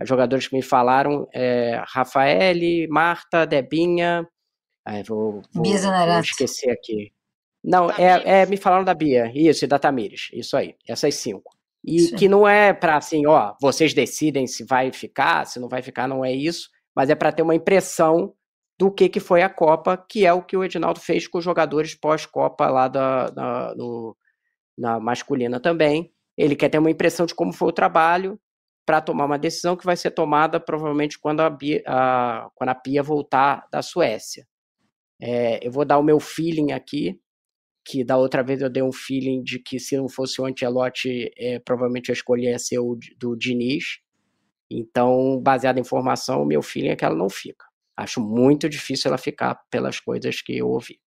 as jogadoras que me falaram é Rafaele, Marta, Debinha. Ai, vou, vou, vou esquecer aqui. Não, é, é, me falaram da Bia, isso, e da Tamires, isso aí, essas cinco. E Sim. que não é para assim, ó, vocês decidem se vai ficar, se não vai ficar, não é isso, mas é para ter uma impressão do que, que foi a Copa, que é o que o Edinaldo fez com os jogadores pós-Copa lá da, da no, na masculina também. Ele quer ter uma impressão de como foi o trabalho para tomar uma decisão que vai ser tomada provavelmente quando a, Bia, a, quando a Pia voltar da Suécia. É, eu vou dar o meu feeling aqui, que da outra vez eu dei um feeling de que se não fosse o Antelote, é, provavelmente a escolha ia ser o do Diniz. Então, baseado em informação, o meu feeling é que ela não fica. Acho muito difícil ela ficar pelas coisas que eu ouvi.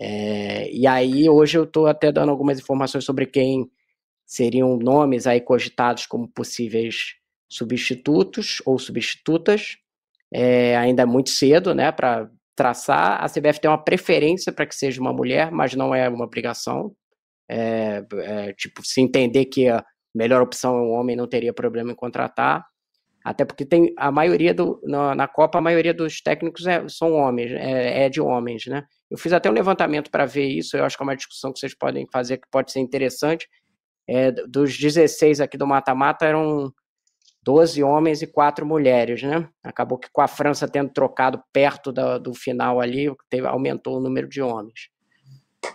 É, e aí, hoje eu estou até dando algumas informações sobre quem seriam nomes aí cogitados como possíveis substitutos ou substitutas. É, ainda é muito cedo, né, para traçar. A CBF tem uma preferência para que seja uma mulher, mas não é uma obrigação. É, é, tipo, se entender que a melhor opção é um homem, não teria problema em contratar. Até porque tem a maioria do na, na Copa a maioria dos técnicos é, são homens, é, é, de homens, né? Eu fiz até um levantamento para ver isso. Eu acho que é uma discussão que vocês podem fazer que pode ser interessante. É, dos 16 aqui do mata-mata eram 12 homens e 4 mulheres, né? Acabou que com a França tendo trocado perto da, do final ali, teve, aumentou o número de homens.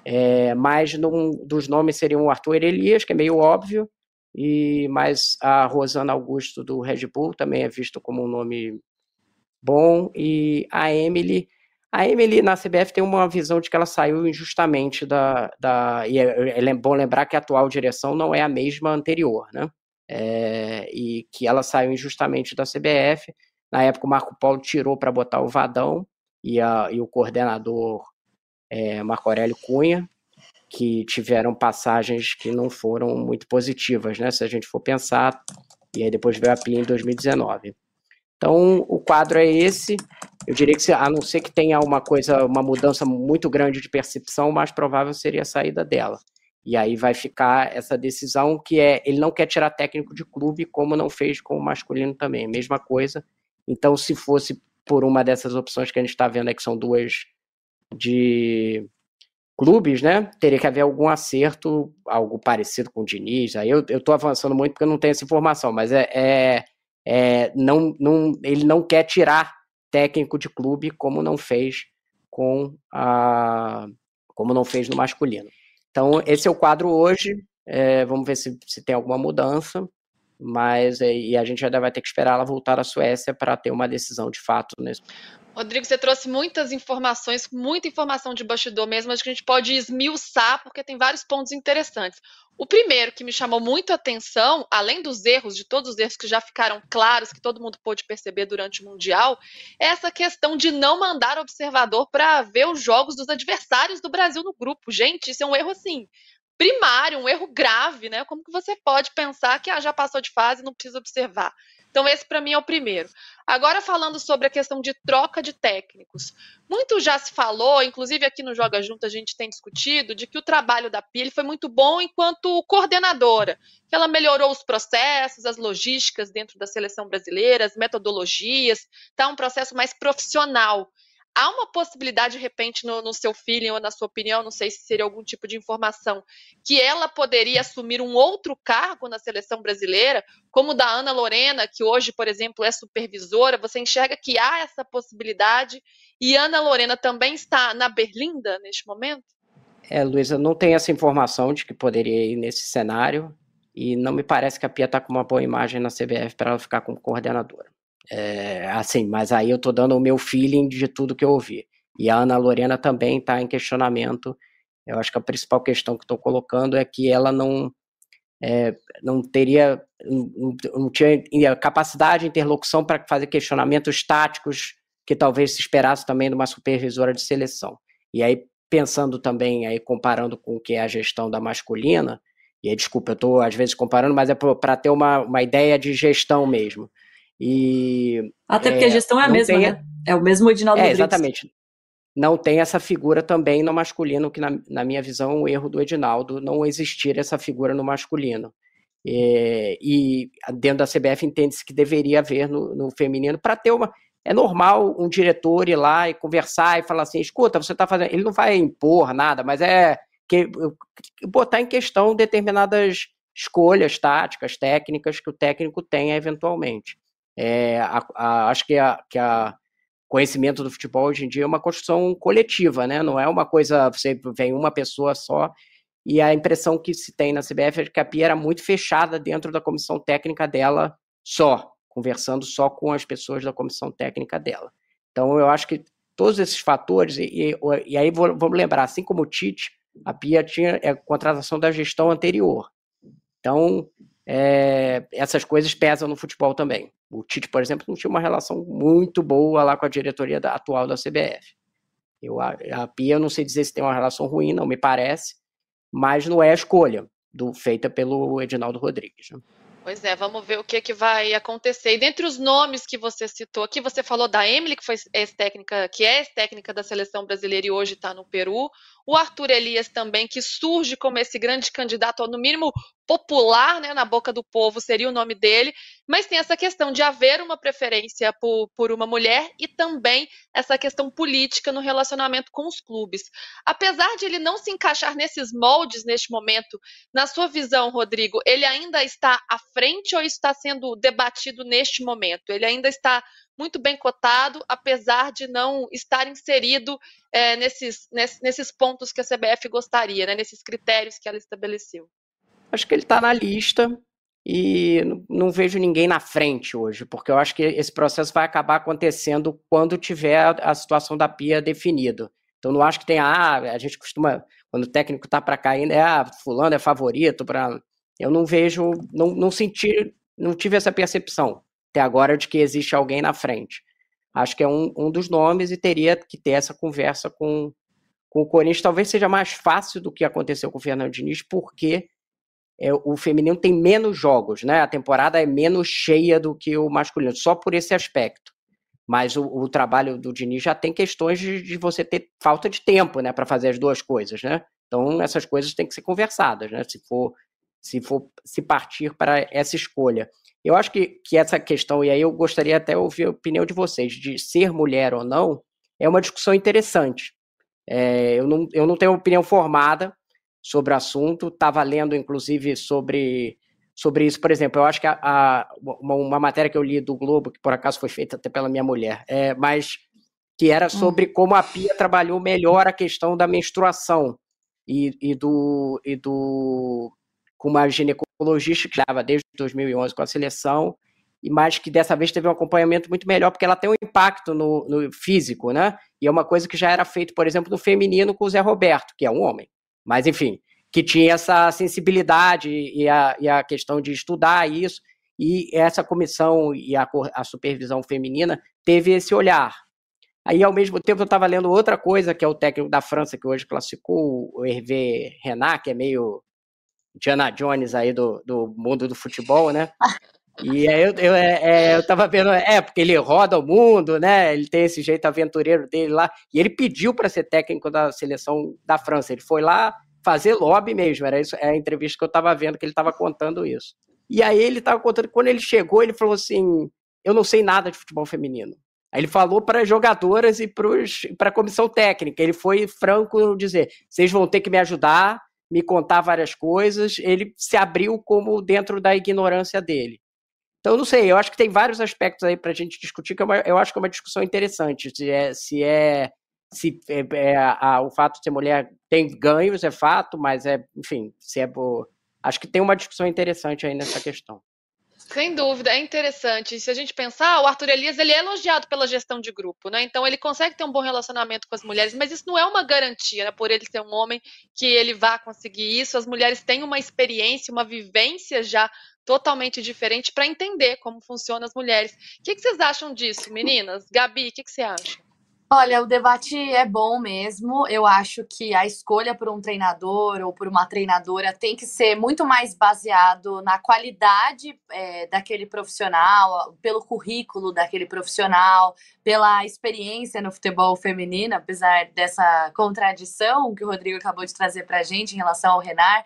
É, mas num dos nomes seriam o Arthur Elias, que é meio óbvio, e mais a Rosana Augusto do Red Bull também é visto como um nome bom, e a Emily. A Emily na CBF tem uma visão de que ela saiu injustamente da. da e é, é bom lembrar que a atual direção não é a mesma anterior, né? É, e que ela saiu injustamente da CBF. Na época, o Marco Polo tirou para botar o Vadão e, a, e o coordenador é, Marco Aurélio Cunha, que tiveram passagens que não foram muito positivas, né? Se a gente for pensar, e aí depois veio a PIA em 2019. Então, o quadro é esse. Eu diria que, a não ser que tenha uma coisa, uma mudança muito grande de percepção, o mais provável seria a saída dela. E aí vai ficar essa decisão que é ele não quer tirar técnico de clube, como não fez com o masculino também, mesma coisa. Então, se fosse por uma dessas opções que a gente está vendo aí, que são duas de clubes, né? Teria que haver algum acerto, algo parecido com o Diniz. Aí eu, estou avançando muito porque eu não tenho essa informação, mas é, é, é não, não, ele não quer tirar técnico de clube como não fez com a como não fez no masculino. Então, esse é o quadro hoje. É, vamos ver se, se tem alguma mudança. Mas é, e a gente já vai ter que esperar ela voltar à Suécia para ter uma decisão de fato nesse. Rodrigo, você trouxe muitas informações, muita informação de bastidor mesmo, mas que a gente pode esmiuçar, porque tem vários pontos interessantes. O primeiro que me chamou muito a atenção, além dos erros, de todos os erros que já ficaram claros, que todo mundo pôde perceber durante o Mundial, é essa questão de não mandar observador para ver os jogos dos adversários do Brasil no grupo. Gente, isso é um erro assim primário, um erro grave, né? Como que você pode pensar que ah, já passou de fase, não precisa observar? Então, esse para mim é o primeiro. Agora, falando sobre a questão de troca de técnicos. Muito já se falou, inclusive aqui no Joga Junto a gente tem discutido, de que o trabalho da Pia foi muito bom enquanto coordenadora, que ela melhorou os processos, as logísticas dentro da seleção brasileira, as metodologias, tá um processo mais profissional há uma possibilidade, de repente, no, no, seu feeling ou na sua opinião, não sei se seria algum tipo de informação, que ela poderia assumir um outro cargo na seleção brasileira, como o da Ana Lorena, que hoje, por exemplo, é supervisora? Você enxerga que há essa possibilidade e Ana Lorena também está na Berlinda neste momento? É, Luísa, não tem essa informação de que poderia ir nesse cenário e não me parece que a Pia está com uma boa imagem na CBF para ela ficar como coordenadora. É, assim, mas aí eu tô dando o meu feeling de tudo que eu ouvi. E a Ana Lorena também está em questionamento. Eu acho que a principal questão que estou colocando é que ela não é, não teria não, não tinha capacidade de interlocução para fazer questionamentos táticos que talvez se esperasse também de uma supervisora de seleção. E aí pensando também aí comparando com o que é a gestão da masculina, e aí, desculpa, eu estou às vezes comparando, mas é para ter uma, uma ideia de gestão mesmo. E, Até porque é, a gestão é a mesma, né? É o mesmo Edinaldo é, Rodrigues. Exatamente. não tem essa figura também no masculino, que na, na minha visão é um erro do Edinaldo não existir essa figura no masculino. É, e dentro da CBF entende-se que deveria haver no, no feminino para ter uma. É normal um diretor ir lá e conversar e falar assim: escuta, você está fazendo. Ele não vai impor nada, mas é que, botar em questão determinadas escolhas táticas, técnicas que o técnico tenha eventualmente. É, a, a, acho que a, que a conhecimento do futebol hoje em dia é uma construção coletiva, né? Não é uma coisa, você vem uma pessoa só e a impressão que se tem na CBF é que a Pia era muito fechada dentro da comissão técnica dela só, conversando só com as pessoas da comissão técnica dela. Então eu acho que todos esses fatores, e, e, aí vamos lembrar, assim como o Tite, a Pia tinha é, contratação da gestão anterior. Então, é, essas coisas pesam no futebol também. O Tite, por exemplo, não tinha uma relação muito boa lá com a diretoria da, atual da CBF. Eu, a, a Pia, eu não sei dizer se tem uma relação ruim, não me parece, mas não é a escolha do, feita pelo Edinaldo Rodrigues. Né? Pois é, vamos ver o que, que vai acontecer. E dentre os nomes que você citou aqui, você falou da Emily, que foi ex-técnica, que é ex-técnica da seleção brasileira e hoje está no Peru. O Arthur Elias também, que surge como esse grande candidato, ou no mínimo popular, né, na boca do povo, seria o nome dele. Mas tem essa questão de haver uma preferência por, por uma mulher e também essa questão política no relacionamento com os clubes. Apesar de ele não se encaixar nesses moldes neste momento, na sua visão, Rodrigo, ele ainda está à frente ou está sendo debatido neste momento? Ele ainda está muito bem cotado, apesar de não estar inserido é, nesses, nesses pontos que a CBF gostaria, né, nesses critérios que ela estabeleceu. Acho que ele está na lista e não vejo ninguém na frente hoje, porque eu acho que esse processo vai acabar acontecendo quando tiver a, situação da pia definida. Então não acho que tenha, ah, a gente costuma, quando o técnico está para cair, é, ah, fulano é favorito para eu não vejo, não, não senti, não tive essa percepção até agora de que existe alguém na frente. Acho que é um, um dos nomes e teria que ter essa conversa com, com o Corinthians. Talvez seja mais fácil do que aconteceu com o Fernando Diniz, porque é, o feminino tem menos jogos, né? A temporada é menos cheia do que o masculino, só por esse aspecto. Mas o, o trabalho do Diniz já tem questões de, de você ter falta de tempo, né, para fazer as duas coisas, né? Então essas coisas têm que ser conversadas, né? Se for se for se partir para essa escolha. Eu acho que, que essa questão, e aí eu gostaria até ouvir a opinião de vocês, de ser mulher ou não, é uma discussão interessante. É, eu, não, eu não tenho opinião formada sobre o assunto, estava lendo, inclusive, sobre, sobre isso. Por exemplo, eu acho que a, a, uma, uma, matéria que eu li do Globo, que por acaso foi feita até pela minha mulher, é, mas que era hum. sobre como a Pia trabalhou melhor a questão da menstruação e, e do, e do com uma ginecologista que estava desde 2011 com a seleção, e mais que dessa vez teve um acompanhamento muito melhor, porque ela tem um impacto no, no, físico, né? E é uma coisa que já era feito, por exemplo, no feminino com o Zé Roberto, que é um homem. Mas, enfim, que tinha essa sensibilidade e a, e a questão de estudar isso, e essa comissão e a, a supervisão feminina teve esse olhar. Aí, ao mesmo tempo, eu estava lendo outra coisa, que é o técnico da França, que hoje classificou, o Hervé Renat, que é meio Diana Jones aí do, do mundo do futebol, né? (laughs) E aí eu, eu, é, é, eu tava vendo, é, porque ele roda o mundo, né? Ele tem esse jeito aventureiro dele lá. E ele pediu para ser técnico da seleção da França. Ele foi lá fazer lobby mesmo. Era isso, é a entrevista que eu tava vendo que ele tava contando isso. E aí ele tava contando quando ele chegou, ele falou assim: "Eu não sei nada de futebol feminino". Aí ele falou para jogadoras e para a comissão técnica. Ele foi franco dizer: "Vocês vão ter que me ajudar me contar várias coisas, ele se abriu como dentro da ignorância dele. Então, não sei, eu acho que tem vários aspectos aí para a gente discutir, que é uma, eu acho que é uma discussão interessante. Se é, se é, se é, é a, o fato de ser mulher tem ganhos, é fato, mas é, enfim, se é. Acho que tem uma discussão interessante aí nessa questão. Sem dúvida, é interessante. Se a gente pensar, o Arthur Elias ele é elogiado pela gestão de grupo, né? Então ele consegue ter um bom relacionamento com as mulheres, mas isso não é uma garantia, né? Por ele ser um homem que ele vá conseguir isso. As mulheres têm uma experiência, uma vivência já totalmente diferente para entender como funcionam as mulheres. O que, que, vocês acham disso, meninas? Gabi, o que, que você acha? Olha, o debate é bom mesmo. Eu acho que a escolha por um treinador ou por uma treinadora tem que ser muito mais baseado na qualidade é, daquele profissional, pelo currículo daquele profissional, pela experiência no futebol feminino, apesar dessa contradição que o Rodrigo acabou de trazer para a gente em relação ao Renar.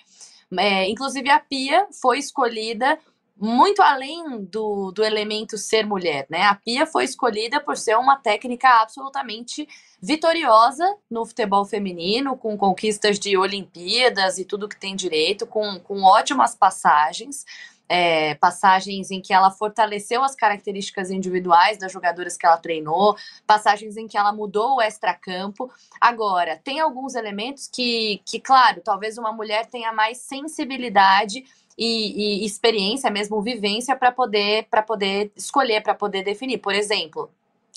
É, inclusive, a Pia foi escolhida muito além do, do elemento ser mulher, né? A Pia foi escolhida por ser uma técnica absolutamente vitoriosa no futebol feminino, com conquistas de Olimpíadas e tudo que tem direito, com, com ótimas passagens. É, passagens em que ela fortaleceu as características individuais das jogadoras que ela treinou, passagens em que ela mudou o extracampo. Agora, tem alguns elementos que, que, claro, talvez uma mulher tenha mais sensibilidade e, e experiência, mesmo vivência, para poder, poder escolher, para poder definir. Por exemplo,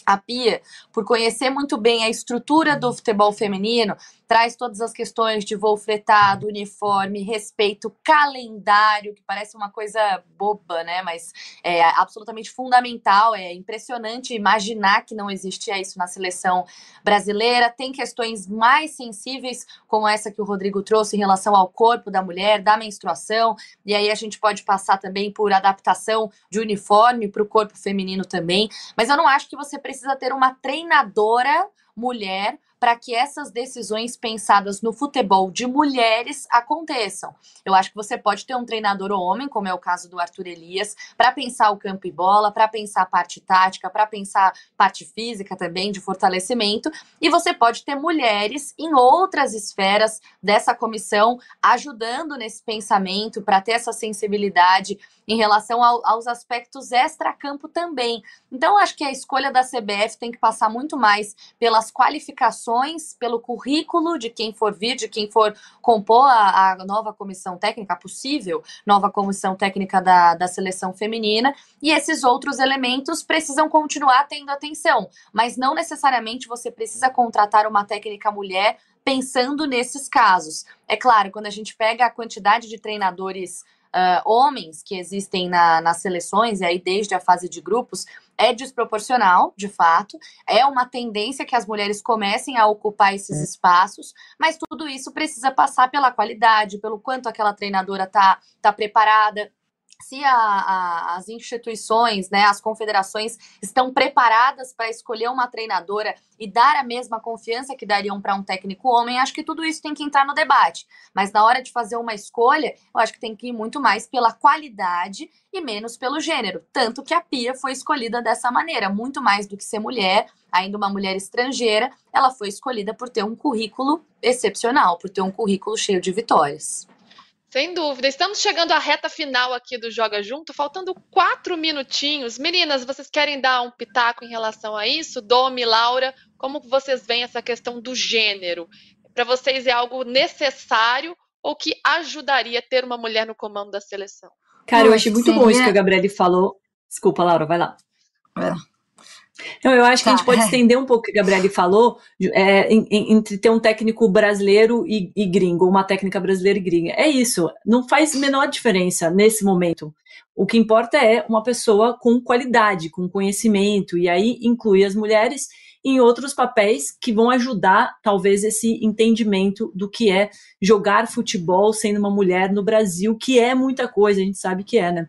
a Pia, por conhecer muito bem a estrutura do futebol feminino, traz todas as questões de voo fretado, uniforme, respeito, calendário, que parece uma coisa boba, né? Mas é absolutamente fundamental. É impressionante imaginar que não existia isso na seleção brasileira. Tem questões mais sensíveis, como essa que o Rodrigo trouxe em relação ao corpo da mulher, da menstruação. E aí a gente pode passar também por adaptação de uniforme para o corpo feminino também. Mas eu não acho que você precisa ter uma treinadora mulher para que essas decisões pensadas no futebol de mulheres aconteçam. Eu acho que você pode ter um treinador homem, como é o caso do Arthur Elias, para pensar o campo e bola, para pensar a parte tática, para pensar parte física também de fortalecimento, e você pode ter mulheres em outras esferas dessa comissão ajudando nesse pensamento para ter essa sensibilidade em relação ao, aos aspectos extra-campo também. Então, acho que a escolha da CBF tem que passar muito mais pelas qualificações, pelo currículo de quem for vir, de quem for compor a, a nova comissão técnica, a possível nova comissão técnica da, da seleção feminina, e esses outros elementos precisam continuar tendo atenção, mas não necessariamente você precisa contratar uma técnica mulher pensando nesses casos. É claro, quando a gente pega a quantidade de treinadores uh, homens que existem na, nas seleções, e aí desde a fase de grupos, é desproporcional, de fato. É uma tendência que as mulheres comecem a ocupar esses é. espaços, mas tudo isso precisa passar pela qualidade, pelo quanto aquela treinadora tá, tá preparada, se a, a, as instituições, né, as confederações estão preparadas para escolher uma treinadora e dar a mesma confiança que dariam para um técnico homem, acho que tudo isso tem que entrar no debate. Mas na hora de fazer uma escolha, eu acho que tem que ir muito mais pela qualidade e menos pelo gênero. Tanto que a Pia foi escolhida dessa maneira, muito mais do que ser mulher, ainda uma mulher estrangeira, ela foi escolhida por ter um currículo excepcional, por ter um currículo cheio de vitórias. Sem dúvida. Estamos chegando à reta final aqui do Joga Junto, faltando quatro minutinhos. Meninas, vocês querem dar um pitaco em relação a isso? Domi, Laura, como vocês veem essa questão do gênero? Para vocês é algo necessário ou que ajudaria a ter uma mulher no comando da seleção? Cara, eu achei muito bom isso que a Gabriele falou. Desculpa, Laura, vai lá. É. Então, eu acho que a gente tá, pode (laughs) estender um pouco o que a Gabriele falou, é, entre ter um técnico brasileiro e, e, gringo, uma técnica brasileira e gringa. É isso, não faz menor diferença nesse momento. O que importa é uma pessoa com qualidade, com conhecimento, e aí inclui as mulheres em outros papéis que vão ajudar, talvez, esse entendimento do que é jogar futebol sendo uma mulher no Brasil, que é muita coisa, a gente sabe que é, né?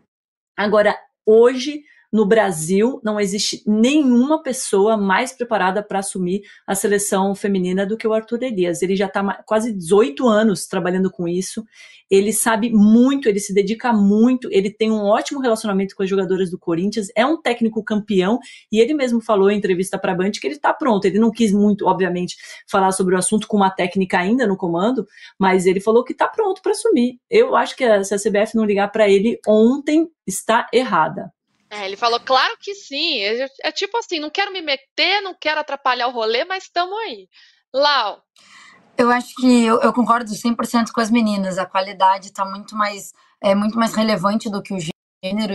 Agora, hoje no Brasil não existe nenhuma pessoa mais preparada para assumir a seleção feminina do que o Arthur Elias. Ele já está quase 18 anos trabalhando com isso. Ele sabe muito, ele se dedica muito, ele tem um ótimo relacionamento com as jogadoras do Corinthians, é um técnico campeão e ele mesmo falou em entrevista para a Band que ele está pronto. Ele não quis muito, obviamente, falar sobre o assunto com uma técnica ainda no comando, mas ele falou que está pronto para assumir. Eu acho que se a CBF não ligar para ele ontem, está errada. É, ele falou, claro que sim. É, é, tipo assim, não quero me meter, não quero atrapalhar o rolê, mas estamos aí. Lau. Eu acho que eu, eu concordo 100% com as meninas. A qualidade está muito mais, é, muito mais relevante do que o gênero.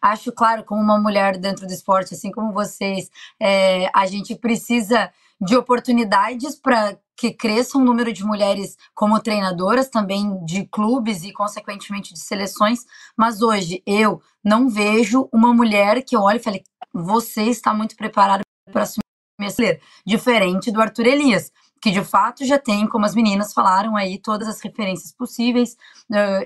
Acho, claro, como uma mulher dentro do esporte, assim como vocês, é, a gente precisa de oportunidades para que cresça um número de mulheres como treinadoras também de clubes e consequentemente de seleções, mas hoje eu não vejo uma mulher que eu olhe e fale, você está muito preparada para assumir brasileiro, diferente do Arthur Elias, que de fato já tem, como as meninas falaram aí, todas as referências possíveis,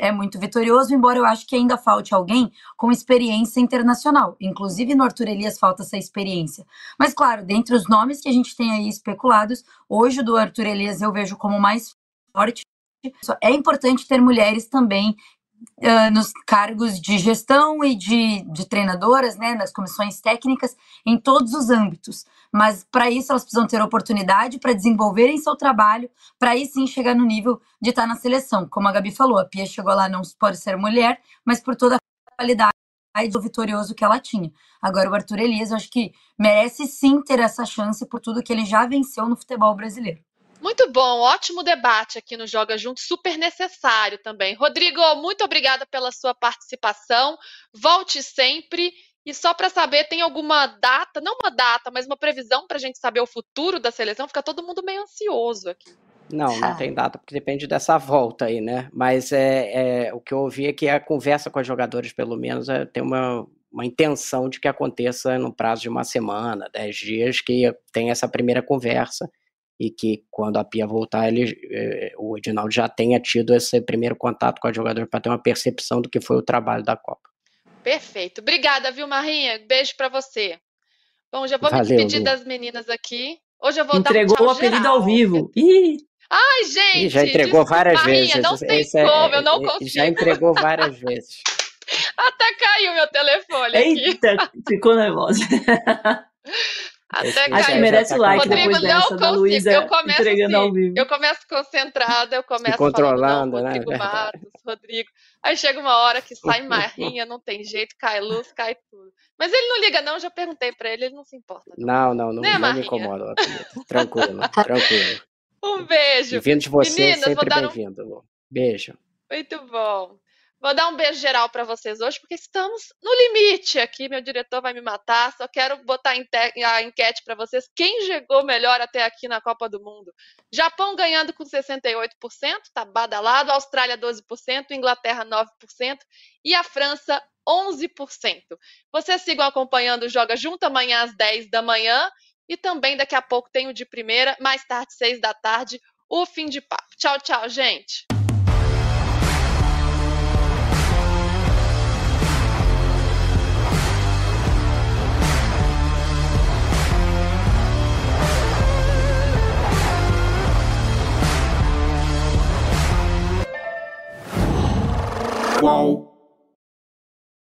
é muito vitorioso, embora eu acho que ainda falte alguém com experiência internacional. Inclusive no Arthur Elias falta essa experiência. Mas claro, dentre os nomes que a gente tem aí especulados, hoje o do Arthur Elias eu vejo como mais forte. É importante ter mulheres também Uh, nos cargos de gestão e de, de treinadoras, né, nas comissões técnicas, em todos os âmbitos. Mas para isso elas precisam ter oportunidade para desenvolverem seu trabalho, para aí sim chegar no nível de estar tá na seleção. Como a Gabi falou, a Pia chegou lá não pode ser mulher, mas por toda a qualidade do vitorioso que ela tinha. Agora o Arthur Elias, eu acho que merece sim ter essa chance por tudo que ele já venceu no futebol brasileiro. Muito bom, ótimo debate aqui no Joga Junto, super necessário também. Rodrigo, muito obrigada pela sua participação. Volte sempre. E só para saber, tem alguma data, não uma data, mas uma previsão para a gente saber o futuro da seleção? Fica todo mundo meio ansioso aqui. Não, não tem data, porque depende dessa volta aí, né? Mas é, é o que eu ouvi é que a conversa com os jogadores, pelo menos, é, tem uma, uma intenção de que aconteça no prazo de uma semana, dez dias, que tem essa primeira conversa e que quando a Pia voltar, ele, eh, o Edinaldo já tenha tido esse primeiro contato com a jogadora para ter uma percepção do que foi o trabalho da Copa. Perfeito. Obrigada, viu, Marinha? Beijo para você. Bom, já vou Valeu, me despedir Lu. das meninas aqui. Hoje eu vou Entregou dar um o apelido ao vivo. Ih! Ai, gente! Ih, já entregou desculpa, várias Marinha, vezes. Não tem Esse é como, é, eu não consigo. Já entregou várias vezes. (laughs) Até caiu meu telefone Eita, aqui. ficou nervosa. (laughs) Até Acho que merece o like Rodrigo, depois dessa, não da Luísa eu começo entregando assim, ao vivo. Eu começo concentrada, eu começo controlando, falando, não, né? Rodrigo (laughs) Matos, Rodrigo. Aí chega uma hora que sai marrinha, não tem jeito, cai luz, cai tudo. Mas ele não liga não, já perguntei para ele, ele não se importa. Não, não, não, né, não me incomoda. Tranquilo, (laughs) tranquilo. Um beijo. E vindo de você, Meninas, sempre bem-vindo. Um... Beijo. Muito bom. Vou dar um beijo geral para vocês hoje, porque estamos no limite aqui. Meu diretor vai me matar. Só quero botar a enquete para vocês. Quem chegou melhor até aqui na Copa do Mundo? Japão ganhando com 68%, tá badalado. Austrália 12%, Inglaterra 9% e a França 11%. Vocês sigam acompanhando o Joga Junto amanhã às 10 da manhã. E também daqui a pouco tem o de primeira, mais tarde, 6 da tarde, o fim de papo. Tchau, tchau, gente. Whoa.